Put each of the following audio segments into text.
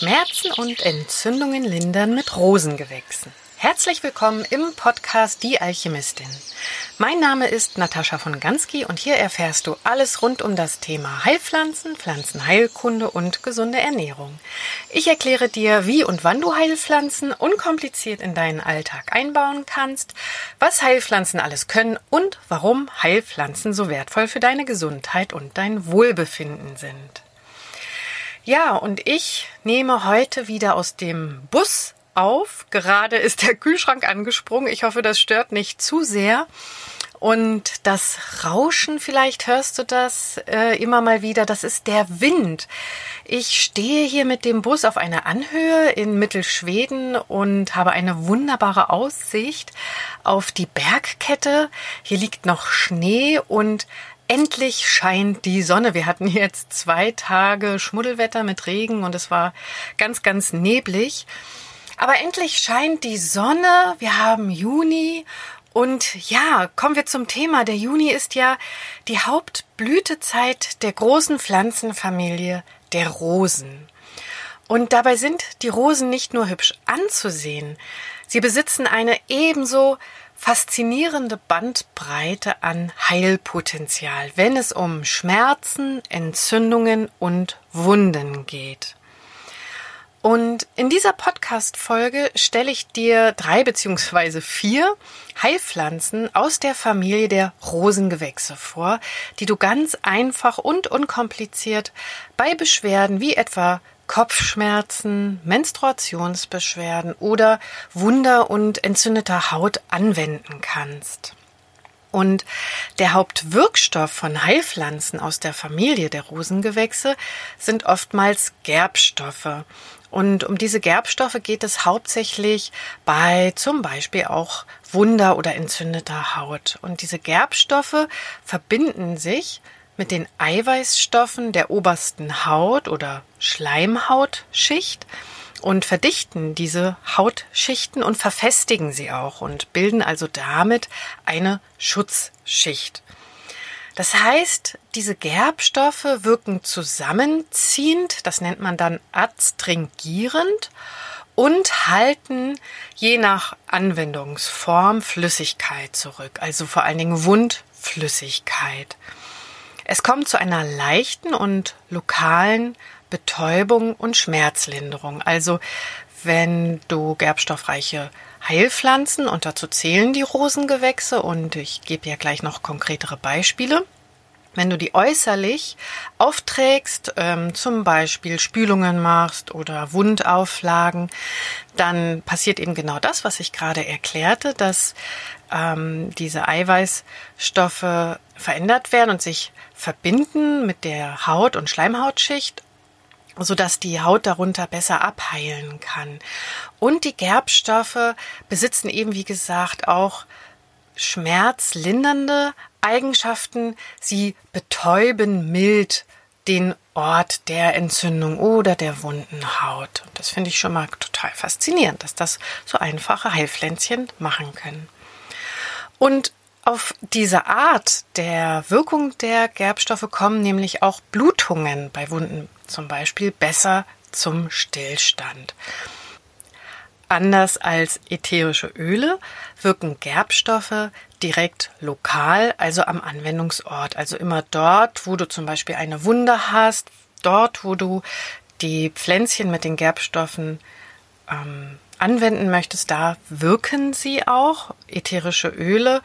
Schmerzen und Entzündungen lindern mit Rosengewächsen. Herzlich willkommen im Podcast Die Alchemistin. Mein Name ist Natascha von Gansky und hier erfährst du alles rund um das Thema Heilpflanzen, Pflanzenheilkunde und gesunde Ernährung. Ich erkläre dir, wie und wann du Heilpflanzen unkompliziert in deinen Alltag einbauen kannst, was Heilpflanzen alles können und warum Heilpflanzen so wertvoll für deine Gesundheit und dein Wohlbefinden sind. Ja, und ich nehme heute wieder aus dem Bus auf. Gerade ist der Kühlschrank angesprungen. Ich hoffe, das stört nicht zu sehr. Und das Rauschen, vielleicht hörst du das äh, immer mal wieder, das ist der Wind. Ich stehe hier mit dem Bus auf einer Anhöhe in Mittelschweden und habe eine wunderbare Aussicht auf die Bergkette. Hier liegt noch Schnee und endlich scheint die Sonne. Wir hatten jetzt zwei Tage Schmuddelwetter mit Regen und es war ganz, ganz neblig. Aber endlich scheint die Sonne. Wir haben Juni. Und ja, kommen wir zum Thema. Der Juni ist ja die Hauptblütezeit der großen Pflanzenfamilie der Rosen. Und dabei sind die Rosen nicht nur hübsch anzusehen, sie besitzen eine ebenso faszinierende Bandbreite an Heilpotenzial, wenn es um Schmerzen, Entzündungen und Wunden geht. Und in dieser Podcast-Folge stelle ich dir drei beziehungsweise vier Heilpflanzen aus der Familie der Rosengewächse vor, die du ganz einfach und unkompliziert bei Beschwerden wie etwa Kopfschmerzen, Menstruationsbeschwerden oder Wunder und entzündeter Haut anwenden kannst. Und der Hauptwirkstoff von Heilpflanzen aus der Familie der Rosengewächse sind oftmals Gerbstoffe. Und um diese Gerbstoffe geht es hauptsächlich bei zum Beispiel auch Wunder oder entzündeter Haut. Und diese Gerbstoffe verbinden sich mit den Eiweißstoffen der obersten Haut oder Schleimhautschicht und verdichten diese Hautschichten und verfestigen sie auch und bilden also damit eine Schutzschicht. Das heißt, diese Gerbstoffe wirken zusammenziehend, das nennt man dann adstringierend und halten je nach Anwendungsform Flüssigkeit zurück, also vor allen Dingen Wundflüssigkeit. Es kommt zu einer leichten und lokalen Betäubung und Schmerzlinderung. Also wenn du gerbstoffreiche Heilpflanzen und dazu zählen die Rosengewächse und ich gebe ja gleich noch konkretere Beispiele. Wenn du die äußerlich aufträgst, ähm, zum Beispiel Spülungen machst oder Wundauflagen, dann passiert eben genau das, was ich gerade erklärte, dass ähm, diese Eiweißstoffe verändert werden und sich verbinden mit der Haut- und Schleimhautschicht so dass die Haut darunter besser abheilen kann. Und die Gerbstoffe besitzen eben, wie gesagt, auch schmerzlindernde Eigenschaften. Sie betäuben mild den Ort der Entzündung oder der wunden Haut. Und das finde ich schon mal total faszinierend, dass das so einfache Heilpflänzchen machen können. Und auf diese Art der Wirkung der Gerbstoffe kommen nämlich auch Blutungen bei Wunden zum Beispiel besser zum Stillstand. Anders als ätherische Öle wirken Gerbstoffe direkt lokal, also am Anwendungsort. Also immer dort, wo du zum Beispiel eine Wunde hast, dort, wo du die Pflänzchen mit den Gerbstoffen ähm, anwenden möchtest, da wirken sie auch. Ätherische Öle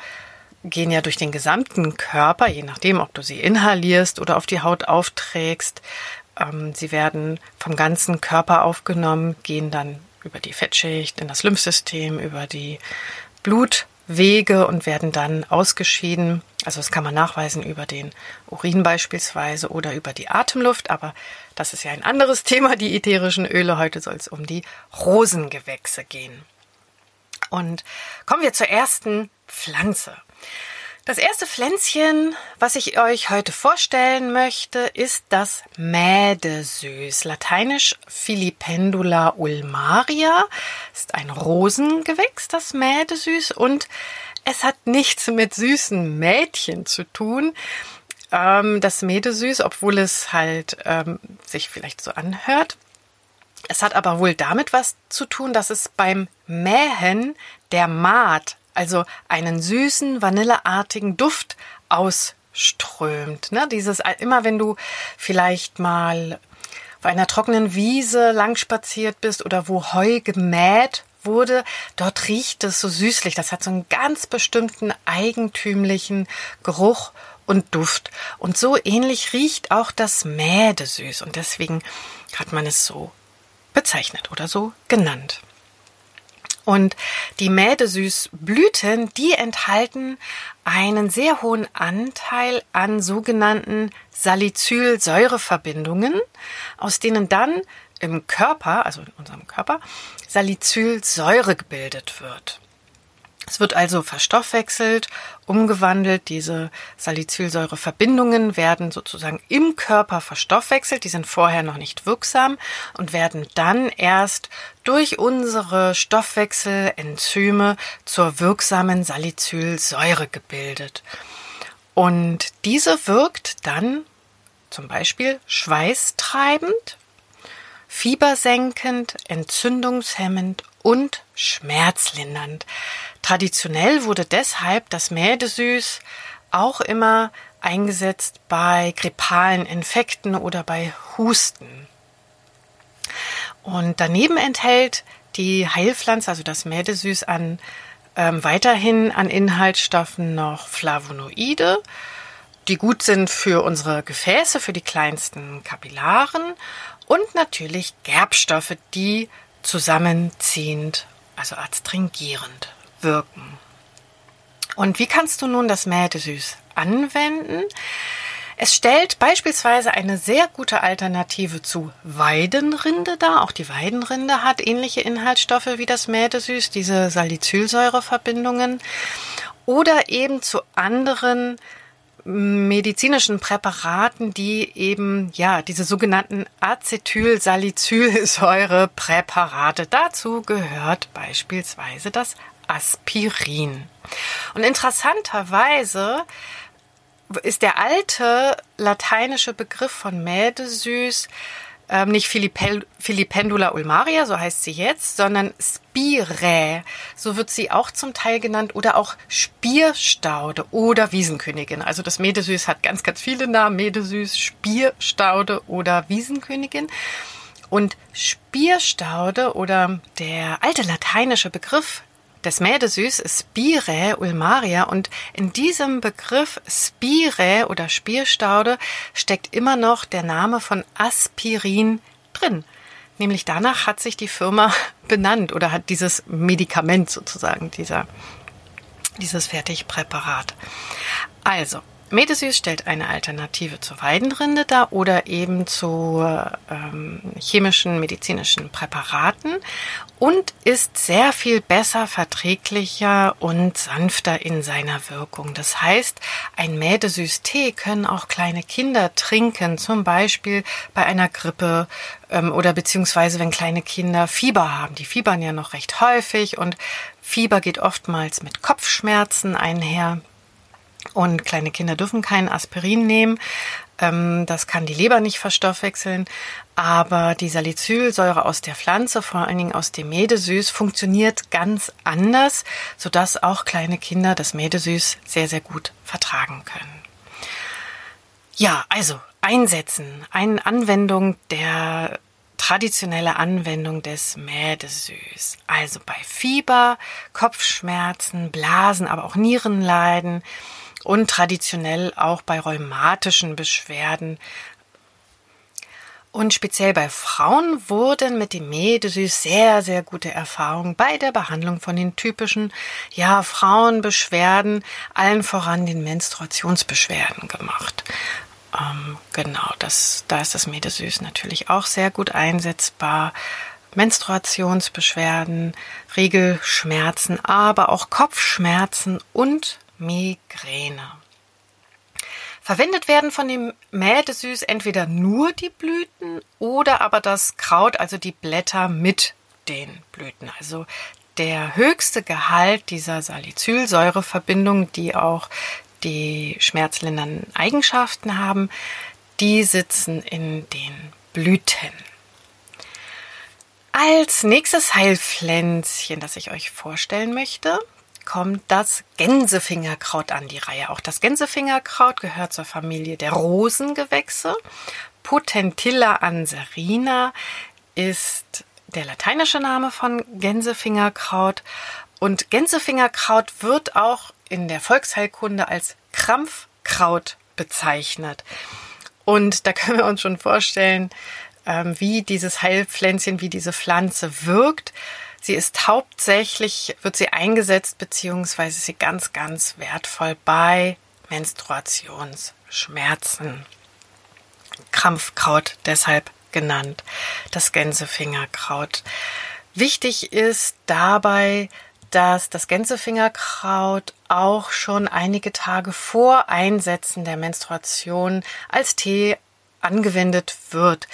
gehen ja durch den gesamten Körper, je nachdem, ob du sie inhalierst oder auf die Haut aufträgst. Ähm, sie werden vom ganzen Körper aufgenommen, gehen dann über die Fettschicht in das Lymphsystem, über die Blutwege und werden dann ausgeschieden. Also das kann man nachweisen über den Urin beispielsweise oder über die Atemluft, aber das ist ja ein anderes Thema, die ätherischen Öle. Heute soll es um die Rosengewächse gehen. Und kommen wir zur ersten Pflanze. Das erste Pflänzchen, was ich euch heute vorstellen möchte, ist das Mädesüß. Lateinisch Filipendula ulmaria. Ist ein Rosengewächs, das Mädesüß. Und es hat nichts mit süßen Mädchen zu tun. Ähm, das Mädesüß, obwohl es halt ähm, sich vielleicht so anhört, Es hat aber wohl damit was zu tun, dass es beim Mähen der Maat, also einen süßen, vanilleartigen Duft ausströmt. Ne? Dieses, immer wenn du vielleicht mal auf einer trockenen Wiese lang spaziert bist oder wo Heu gemäht wurde, dort riecht es so süßlich. Das hat so einen ganz bestimmten eigentümlichen Geruch und Duft. Und so ähnlich riecht auch das Mädesüß. Und deswegen hat man es so bezeichnet oder so genannt. Und die Mädesüßblüten, die enthalten einen sehr hohen Anteil an sogenannten Salicylsäureverbindungen, aus denen dann im Körper, also in unserem Körper, Salicylsäure gebildet wird. Es wird also verstoffwechselt, umgewandelt. Diese Salicylsäureverbindungen werden sozusagen im Körper verstoffwechselt. Die sind vorher noch nicht wirksam und werden dann erst durch unsere Stoffwechselenzyme zur wirksamen Salicylsäure gebildet. Und diese wirkt dann zum Beispiel schweißtreibend, fiebersenkend, entzündungshemmend und schmerzlindernd. Traditionell wurde deshalb das Mädesüß auch immer eingesetzt bei grippalen Infekten oder bei Husten. Und daneben enthält die Heilpflanze, also das Mädesüß, an ähm, weiterhin an Inhaltsstoffen noch Flavonoide, die gut sind für unsere Gefäße, für die kleinsten Kapillaren und natürlich Gerbstoffe, die zusammenziehend, also adstringierend wirken. Und wie kannst du nun das Mädesüß anwenden? Es stellt beispielsweise eine sehr gute Alternative zu Weidenrinde dar. Auch die Weidenrinde hat ähnliche Inhaltsstoffe wie das Mädesüß, diese Salicylsäureverbindungen. Oder eben zu anderen medizinischen Präparaten, die eben, ja, diese sogenannten Acetylsalicylsäurepräparate. Dazu gehört beispielsweise das Aspirin. Und interessanterweise ist der alte lateinische Begriff von Mädesüß ähm, nicht Filipendula ulmaria, so heißt sie jetzt, sondern Spirae. So wird sie auch zum Teil genannt oder auch Spierstaude oder Wiesenkönigin. Also das Mädesüß hat ganz, ganz viele Namen. Mädesüß, Spierstaude oder Wiesenkönigin. Und Spierstaude oder der alte lateinische Begriff des Mädesüß ist Spire ulmaria und in diesem Begriff Spire oder Spierstaude steckt immer noch der Name von Aspirin drin. Nämlich danach hat sich die Firma benannt oder hat dieses Medikament sozusagen, dieser, dieses Fertigpräparat. Also, Medesüß stellt eine Alternative zur Weidenrinde dar oder eben zu ähm, chemischen, medizinischen Präparaten und ist sehr viel besser verträglicher und sanfter in seiner Wirkung. Das heißt, ein Mädesüß-Tee können auch kleine Kinder trinken, zum Beispiel bei einer Grippe ähm, oder beziehungsweise wenn kleine Kinder Fieber haben. Die fiebern ja noch recht häufig und Fieber geht oftmals mit Kopfschmerzen einher. Und kleine Kinder dürfen kein Aspirin nehmen. Ähm, das kann die Leber nicht verstoffwechseln. Aber die Salicylsäure aus der Pflanze, vor allen Dingen aus dem Mädesüß, funktioniert ganz anders, sodass auch kleine Kinder das Mädesüß sehr, sehr gut vertragen können. Ja, also einsetzen, eine Anwendung der traditionelle Anwendung des Mädesüß. Also bei Fieber, Kopfschmerzen, Blasen, aber auch Nierenleiden, und traditionell auch bei rheumatischen Beschwerden. Und speziell bei Frauen wurden mit dem Medesüß sehr, sehr gute Erfahrungen bei der Behandlung von den typischen, ja, Frauenbeschwerden, allen voran den Menstruationsbeschwerden gemacht. Ähm, genau, das, da ist das Medesüß natürlich auch sehr gut einsetzbar. Menstruationsbeschwerden, Regelschmerzen, aber auch Kopfschmerzen und Migräne. Verwendet werden von dem Mädesüß entweder nur die Blüten oder aber das Kraut, also die Blätter mit den Blüten. Also der höchste Gehalt dieser Salicylsäureverbindung, die auch die schmerzlindernden Eigenschaften haben, die sitzen in den Blüten. Als nächstes Heilpflänzchen, das ich euch vorstellen möchte, kommt das Gänsefingerkraut an die Reihe. Auch das Gänsefingerkraut gehört zur Familie der Rosengewächse. Potentilla anserina ist der lateinische Name von Gänsefingerkraut. Und Gänsefingerkraut wird auch in der Volksheilkunde als Krampfkraut bezeichnet. Und da können wir uns schon vorstellen, ähm, wie dieses Heilpflänzchen, wie diese Pflanze wirkt. Sie ist hauptsächlich, wird sie eingesetzt, beziehungsweise sie ganz, ganz wertvoll bei Menstruationsschmerzen. Krampfkraut deshalb genannt, das Gänsefingerkraut. Wichtig ist dabei, dass das Gänsefingerkraut auch schon einige Tage vor Einsetzen der Menstruation als Tee angewendet wird.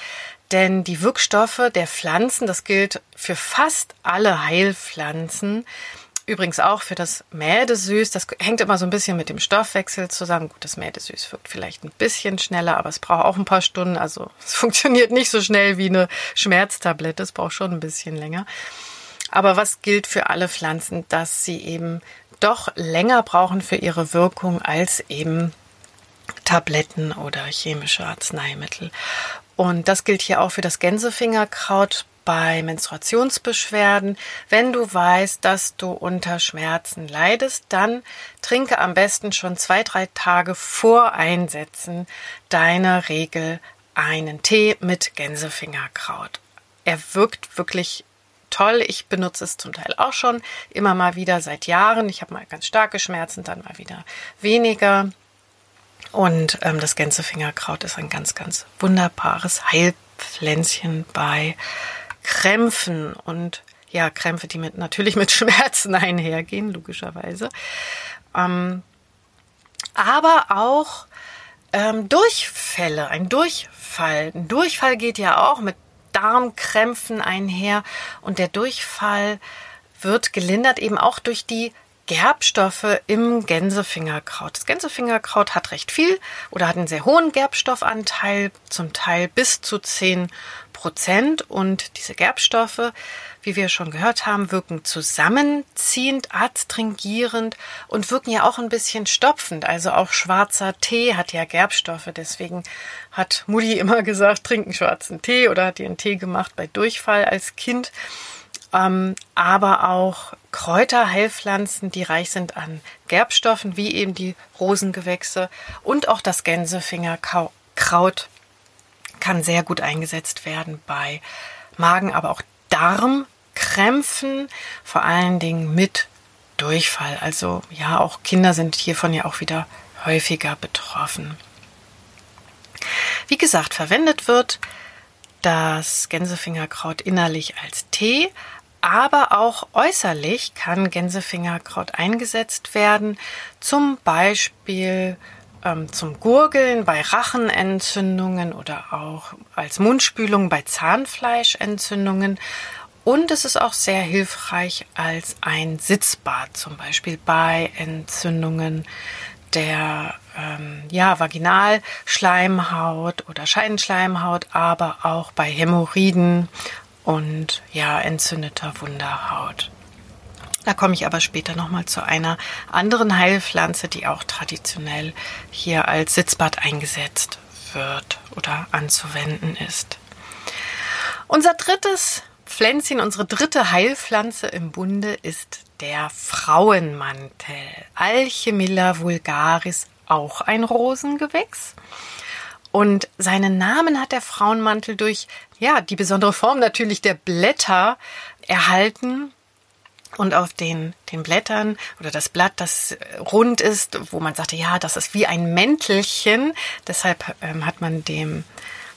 Denn die Wirkstoffe der Pflanzen, das gilt für fast alle Heilpflanzen, übrigens auch für das Mädesüß, das hängt immer so ein bisschen mit dem Stoffwechsel zusammen. Gut, das Mädesüß wirkt vielleicht ein bisschen schneller, aber es braucht auch ein paar Stunden. Also es funktioniert nicht so schnell wie eine Schmerztablette, es braucht schon ein bisschen länger. Aber was gilt für alle Pflanzen, dass sie eben doch länger brauchen für ihre Wirkung als eben Tabletten oder chemische Arzneimittel. Und das gilt hier auch für das Gänsefingerkraut bei Menstruationsbeschwerden. Wenn du weißt, dass du unter Schmerzen leidest, dann trinke am besten schon zwei, drei Tage vor Einsetzen deiner Regel einen Tee mit Gänsefingerkraut. Er wirkt wirklich toll. Ich benutze es zum Teil auch schon immer mal wieder seit Jahren. Ich habe mal ganz starke Schmerzen, dann mal wieder weniger. Und ähm, das Gänsefingerkraut ist ein ganz, ganz wunderbares Heilpflänzchen bei Krämpfen und ja, Krämpfe, die mit, natürlich mit Schmerzen einhergehen, logischerweise. Ähm, aber auch ähm, Durchfälle, ein Durchfall. Ein Durchfall geht ja auch mit Darmkrämpfen einher und der Durchfall wird gelindert eben auch durch die Gerbstoffe im Gänsefingerkraut. Das Gänsefingerkraut hat recht viel oder hat einen sehr hohen Gerbstoffanteil, zum Teil bis zu 10 Prozent. Und diese Gerbstoffe, wie wir schon gehört haben, wirken zusammenziehend, adstringierend und wirken ja auch ein bisschen stopfend. Also auch schwarzer Tee hat ja Gerbstoffe. Deswegen hat Mutti immer gesagt, trinken schwarzen Tee oder hat ihren Tee gemacht bei Durchfall als Kind ähm, aber auch Kräuterheilpflanzen, die reich sind an Gerbstoffen, wie eben die Rosengewächse und auch das Gänsefingerkraut kann sehr gut eingesetzt werden bei Magen, aber auch Darmkrämpfen, vor allen Dingen mit Durchfall. Also ja, auch Kinder sind hiervon ja auch wieder häufiger betroffen. Wie gesagt, verwendet wird das Gänsefingerkraut innerlich als Tee, aber auch äußerlich kann Gänsefingerkraut eingesetzt werden, zum Beispiel ähm, zum Gurgeln bei Rachenentzündungen oder auch als Mundspülung bei Zahnfleischentzündungen. Und es ist auch sehr hilfreich als ein Sitzbad, zum Beispiel bei Entzündungen der ähm, ja, Vaginalschleimhaut oder Scheidenschleimhaut, aber auch bei Hämorrhoiden und ja, entzündeter Wunderhaut. Da komme ich aber später nochmal zu einer anderen Heilpflanze, die auch traditionell hier als Sitzbad eingesetzt wird oder anzuwenden ist. Unser drittes Pflänzchen, unsere dritte Heilpflanze im Bunde ist der Frauenmantel. Alchemilla vulgaris, auch ein Rosengewächs. Und seinen Namen hat der Frauenmantel durch, ja, die besondere Form natürlich der Blätter erhalten. Und auf den, den Blättern oder das Blatt, das rund ist, wo man sagte, ja, das ist wie ein Mäntelchen. Deshalb ähm, hat man dem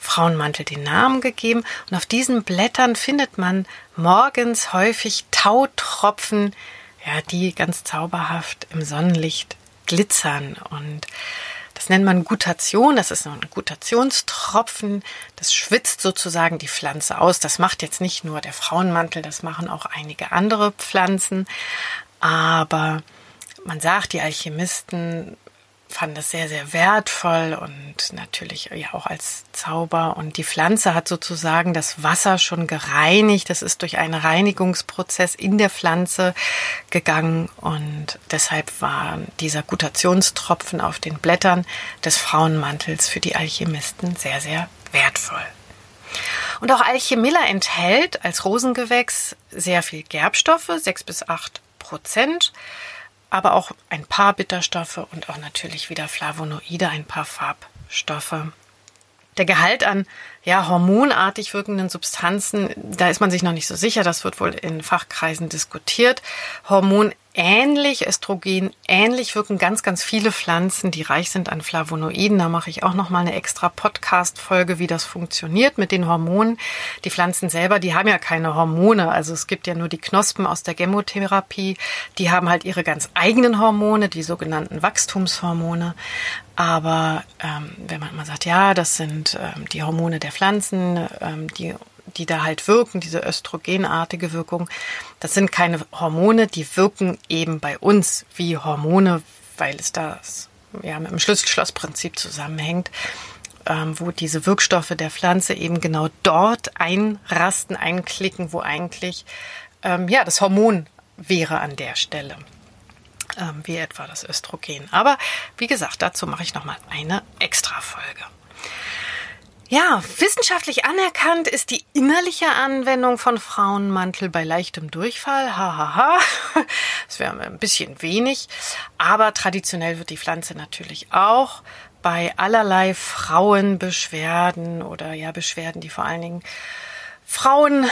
Frauenmantel den Namen gegeben. Und auf diesen Blättern findet man morgens häufig Tautropfen, ja, die ganz zauberhaft im Sonnenlicht glitzern. Und das nennt man Gutation, das ist ein Gutationstropfen, das schwitzt sozusagen die Pflanze aus. Das macht jetzt nicht nur der Frauenmantel, das machen auch einige andere Pflanzen. Aber man sagt, die Alchemisten fanden das sehr, sehr wertvoll und natürlich ja auch als Zauber. Und die Pflanze hat sozusagen das Wasser schon gereinigt. Das ist durch einen Reinigungsprozess in der Pflanze gegangen und deshalb war dieser Gutationstropfen auf den Blättern des Frauenmantels für die Alchemisten sehr, sehr wertvoll. Und auch Alchemilla enthält als Rosengewächs sehr viel Gerbstoffe, sechs bis acht Prozent aber auch ein paar Bitterstoffe und auch natürlich wieder Flavonoide, ein paar Farbstoffe. Der Gehalt an ja, hormonartig wirkenden Substanzen, da ist man sich noch nicht so sicher, das wird wohl in Fachkreisen diskutiert. Hormon ähnlich, Östrogen ähnlich wirken ganz, ganz viele Pflanzen, die reich sind an Flavonoiden. Da mache ich auch noch mal eine extra Podcast-Folge, wie das funktioniert mit den Hormonen. Die Pflanzen selber, die haben ja keine Hormone. Also es gibt ja nur die Knospen aus der Chemotherapie. Die haben halt ihre ganz eigenen Hormone, die sogenannten Wachstumshormone. Aber ähm, wenn man immer sagt, ja, das sind ähm, die Hormone der Pflanzen, ähm, die die da halt wirken, diese östrogenartige Wirkung, das sind keine Hormone, die wirken eben bei uns wie Hormone, weil es das ja mit dem Schlüssel-Schloss-Prinzip zusammenhängt, ähm, wo diese Wirkstoffe der Pflanze eben genau dort einrasten, einklicken, wo eigentlich ähm, ja das Hormon wäre an der Stelle ähm, wie etwa das Östrogen. Aber wie gesagt, dazu mache ich nochmal eine extra Folge. Ja, wissenschaftlich anerkannt ist die innerliche Anwendung von Frauenmantel bei leichtem Durchfall. Hahaha. Ha, ha. Das wäre ein bisschen wenig. Aber traditionell wird die Pflanze natürlich auch bei allerlei Frauenbeschwerden oder ja Beschwerden, die vor allen Dingen Frauen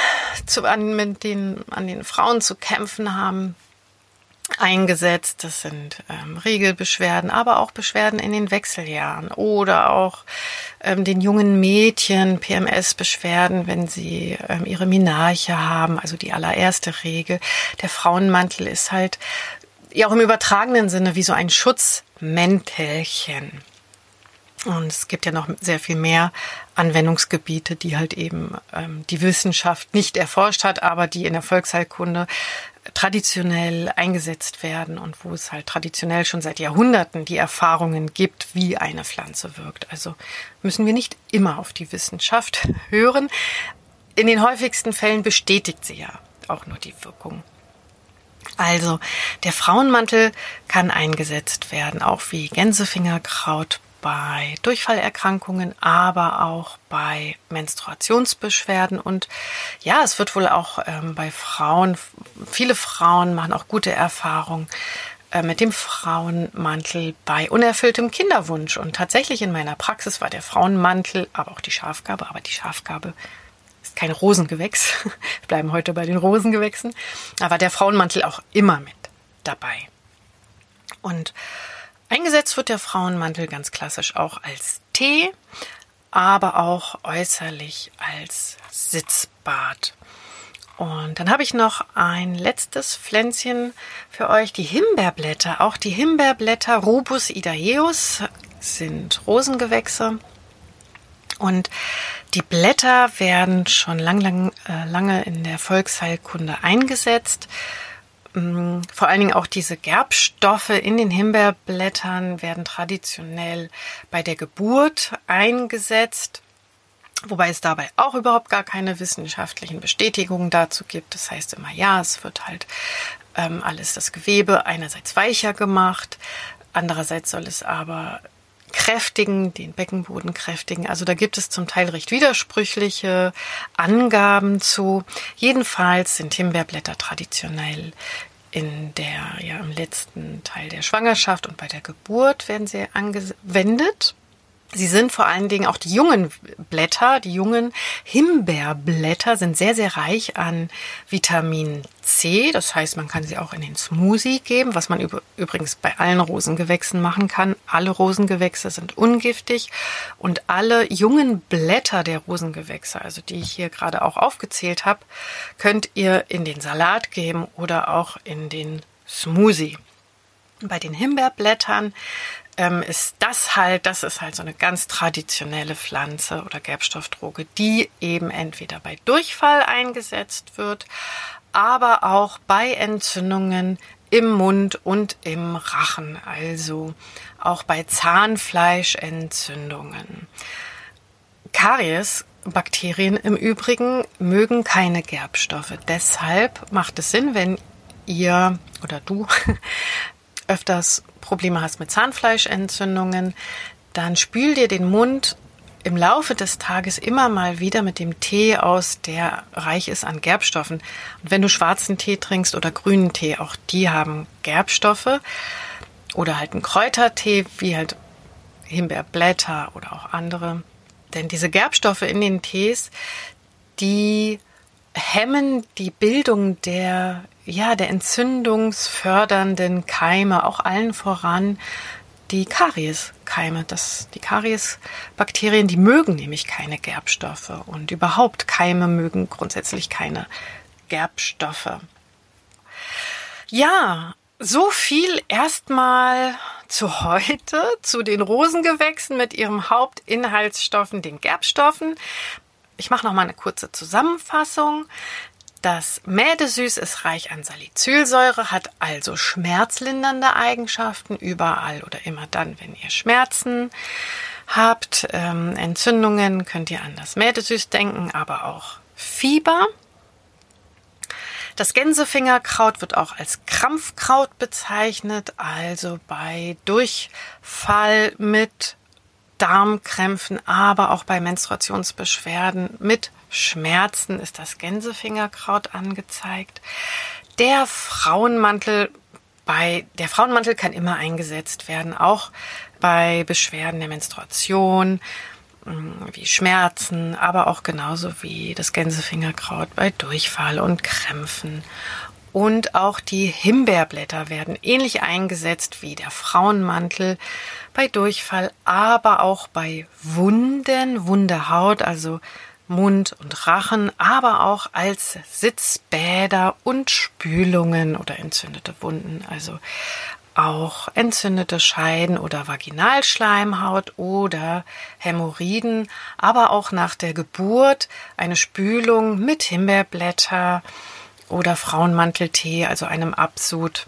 zu, an, mit den, an den Frauen zu kämpfen haben, eingesetzt. Das sind ähm, Regelbeschwerden, aber auch Beschwerden in den Wechseljahren oder auch ähm, den jungen Mädchen PMS-Beschwerden, wenn sie ähm, ihre Minarche haben, also die allererste Regel. Der Frauenmantel ist halt ja auch im übertragenen Sinne wie so ein Schutzmäntelchen. Und es gibt ja noch sehr viel mehr Anwendungsgebiete, die halt eben ähm, die Wissenschaft nicht erforscht hat, aber die in der Volksheilkunde traditionell eingesetzt werden und wo es halt traditionell schon seit Jahrhunderten die Erfahrungen gibt, wie eine Pflanze wirkt. Also müssen wir nicht immer auf die Wissenschaft hören. In den häufigsten Fällen bestätigt sie ja auch nur die Wirkung. Also der Frauenmantel kann eingesetzt werden, auch wie Gänsefingerkraut, bei Durchfallerkrankungen, aber auch bei Menstruationsbeschwerden. Und ja, es wird wohl auch ähm, bei Frauen, viele Frauen machen auch gute Erfahrungen äh, mit dem Frauenmantel bei unerfülltem Kinderwunsch. Und tatsächlich in meiner Praxis war der Frauenmantel, aber auch die Schafgabe, aber die Schafgabe ist kein Rosengewächs. Wir bleiben heute bei den Rosengewächsen. Aber der Frauenmantel auch immer mit dabei. Und Eingesetzt wird der Frauenmantel ganz klassisch auch als Tee, aber auch äußerlich als Sitzbad. Und dann habe ich noch ein letztes Pflänzchen für euch, die Himbeerblätter. Auch die Himbeerblätter Rubus idaeus sind Rosengewächse. Und die Blätter werden schon lang, lang, äh, lange in der Volksheilkunde eingesetzt. Mm, vor allen Dingen auch diese Gerbstoffe in den Himbeerblättern werden traditionell bei der Geburt eingesetzt, wobei es dabei auch überhaupt gar keine wissenschaftlichen Bestätigungen dazu gibt. Das heißt immer, ja, es wird halt ähm, alles das Gewebe einerseits weicher gemacht, andererseits soll es aber kräftigen, den Beckenboden kräftigen. Also da gibt es zum Teil recht widersprüchliche Angaben zu. Jedenfalls sind Himbeerblätter traditionell in der, ja, im letzten Teil der Schwangerschaft und bei der Geburt werden sie angewendet. Sie sind vor allen Dingen auch die jungen Blätter, die jungen Himbeerblätter sind sehr, sehr reich an Vitamin C. Das heißt, man kann sie auch in den Smoothie geben, was man übrigens bei allen Rosengewächsen machen kann. Alle Rosengewächse sind ungiftig und alle jungen Blätter der Rosengewächse, also die ich hier gerade auch aufgezählt habe, könnt ihr in den Salat geben oder auch in den Smoothie. Bei den Himbeerblättern ähm, ist das halt, das ist halt so eine ganz traditionelle Pflanze oder Gerbstoffdroge, die eben entweder bei Durchfall eingesetzt wird, aber auch bei Entzündungen im Mund und im Rachen, also auch bei Zahnfleischentzündungen. Kariesbakterien im Übrigen mögen keine Gerbstoffe. Deshalb macht es Sinn, wenn ihr oder du öfters Probleme hast mit Zahnfleischentzündungen, dann spül dir den Mund im Laufe des Tages immer mal wieder mit dem Tee aus, der reich ist an Gerbstoffen. Und wenn du schwarzen Tee trinkst oder grünen Tee, auch die haben Gerbstoffe. Oder halt einen Kräutertee, wie halt Himbeerblätter oder auch andere. Denn diese Gerbstoffe in den Tees, die hemmen die Bildung der, ja, der entzündungsfördernden Keime, auch allen voran die Karieskeime. Das, die Kariesbakterien, die mögen nämlich keine Gerbstoffe und überhaupt Keime mögen grundsätzlich keine Gerbstoffe. Ja, so viel erstmal zu heute, zu den Rosengewächsen mit ihrem Hauptinhaltsstoffen, den Gerbstoffen. Ich mache noch mal eine kurze Zusammenfassung. Das Mädesüß ist reich an Salicylsäure, hat also schmerzlindernde Eigenschaften überall oder immer dann, wenn ihr Schmerzen habt. Ähm, Entzündungen könnt ihr an das Mädesüß denken, aber auch Fieber. Das Gänsefingerkraut wird auch als Krampfkraut bezeichnet, also bei Durchfall mit Darmkrämpfen, aber auch bei Menstruationsbeschwerden mit Schmerzen ist das Gänsefingerkraut angezeigt. Der Frauenmantel bei der Frauenmantel kann immer eingesetzt werden, auch bei Beschwerden der Menstruation, mm, wie Schmerzen, aber auch genauso wie das Gänsefingerkraut bei Durchfall und Krämpfen. Und auch die Himbeerblätter werden ähnlich eingesetzt wie der Frauenmantel bei Durchfall, aber auch bei Wunden, Wunde Haut, also Mund und Rachen, aber auch als Sitzbäder und Spülungen oder entzündete Wunden, also auch entzündete Scheiden oder Vaginalschleimhaut oder Hämorrhoiden, aber auch nach der Geburt eine Spülung mit Himbeerblätter oder Frauenmanteltee, also einem Absud,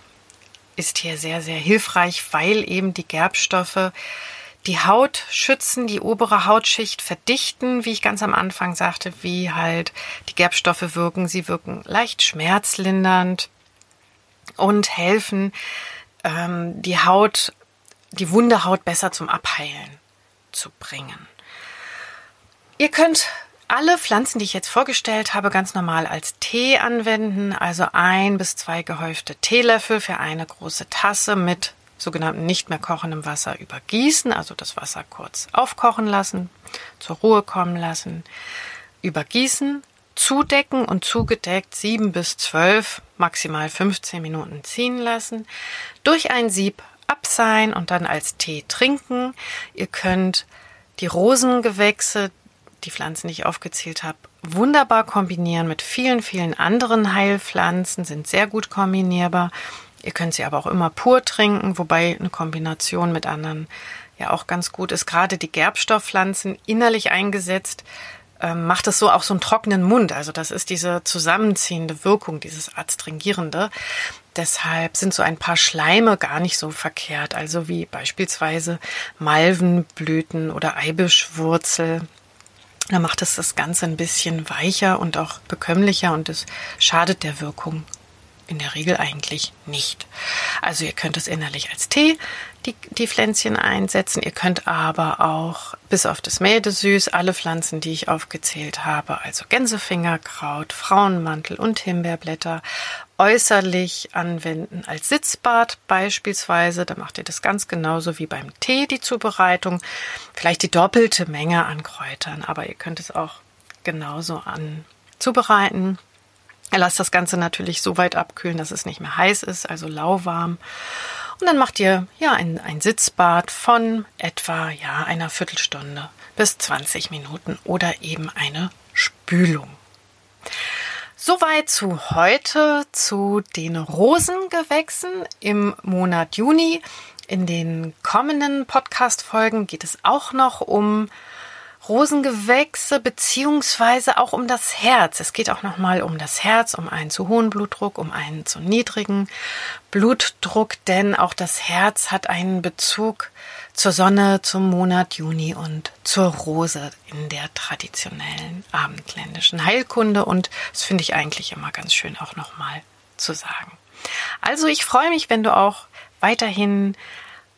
ist hier sehr, sehr hilfreich, weil eben die Gerbstoffe die Haut schützen, die obere Hautschicht verdichten, wie ich ganz am Anfang sagte, wie halt die Gerbstoffe wirken. Sie wirken leicht schmerzlindernd und helfen, ähm, die Haut, die wunde Haut besser zum Abheilen zu bringen. Ihr könnt alle Pflanzen, die ich jetzt vorgestellt habe, ganz normal als Tee anwenden, also ein bis zwei gehäufte Teelöffel für eine große Tasse mit sogenannten nicht mehr kochendem Wasser übergießen, also das Wasser kurz aufkochen lassen, zur Ruhe kommen lassen, übergießen, zudecken und zugedeckt sieben bis zwölf, maximal 15 Minuten ziehen lassen, durch ein Sieb abseihen und dann als Tee trinken. Ihr könnt die Rosengewächse, die Pflanzen, die ich aufgezählt habe, wunderbar kombinieren mit vielen, vielen anderen Heilpflanzen, sind sehr gut kombinierbar Ihr könnt sie aber auch immer pur trinken, wobei eine Kombination mit anderen ja auch ganz gut ist. Gerade die Gerbstoffpflanzen innerlich eingesetzt ähm, macht es so auch so einen trockenen Mund. Also das ist diese zusammenziehende Wirkung, dieses Adstringierende. Deshalb sind so ein paar Schleime gar nicht so verkehrt. Also wie beispielsweise Malvenblüten oder Eibischwurzel. Da macht es das Ganze ein bisschen weicher und auch bekömmlicher und es schadet der Wirkung in der Regel eigentlich nicht. Also ihr könnt es innerlich als Tee, die, die Pflänzchen einsetzen. Ihr könnt aber auch bis auf das Mädesüß alle Pflanzen, die ich aufgezählt habe, also Gänsefingerkraut, Frauenmantel und Himbeerblätter äußerlich anwenden als Sitzbad beispielsweise. Da macht ihr das ganz genauso wie beim Tee, die Zubereitung. Vielleicht die doppelte Menge an Kräutern, aber ihr könnt es auch genauso an zubereiten. Lasst das Ganze natürlich so weit abkühlen, dass es nicht mehr heiß ist, also lauwarm. Und dann macht ihr ja ein, ein Sitzbad von etwa ja einer Viertelstunde bis 20 Minuten oder eben eine Spülung. Soweit zu heute zu den Rosengewächsen im Monat Juni. In den kommenden Podcast-Folgen geht es auch noch um Rosengewächse beziehungsweise auch um das Herz. Es geht auch nochmal um das Herz, um einen zu hohen Blutdruck, um einen zu niedrigen Blutdruck, denn auch das Herz hat einen Bezug zur Sonne, zum Monat Juni und zur Rose in der traditionellen abendländischen Heilkunde und das finde ich eigentlich immer ganz schön auch nochmal zu sagen. Also ich freue mich, wenn du auch weiterhin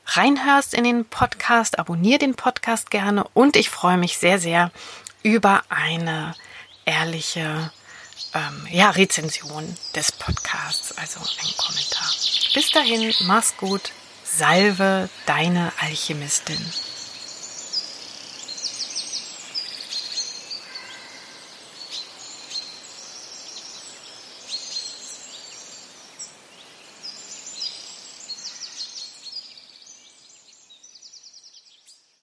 reinhörst in den Podcast, abonniere den Podcast gerne und ich freue mich sehr, sehr über eine ehrliche ähm, ja, Rezension des Podcasts, also ein Kommentar. Bis dahin, mach's gut, salve deine Alchemistin.